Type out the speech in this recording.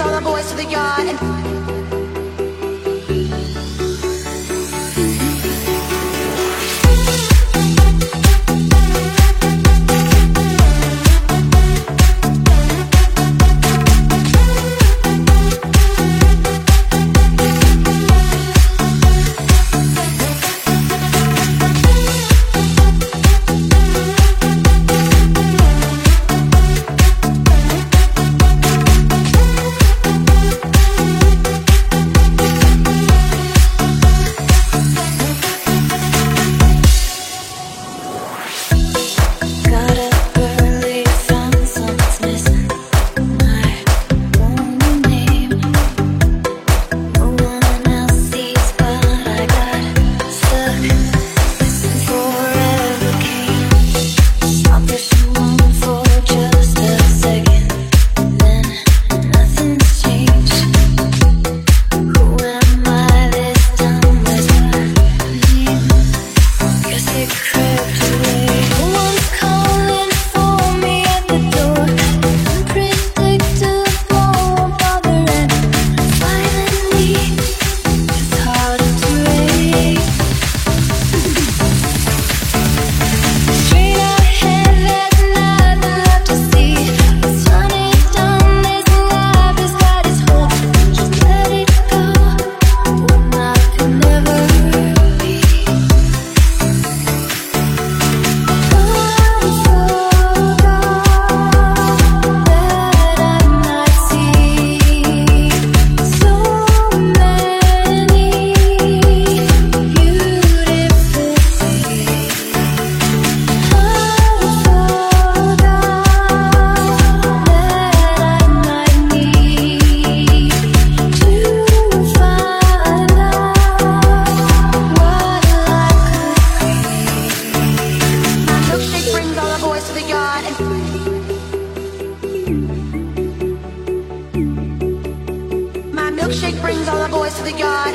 all the boys to the yard. My milkshake brings all the boys to the yard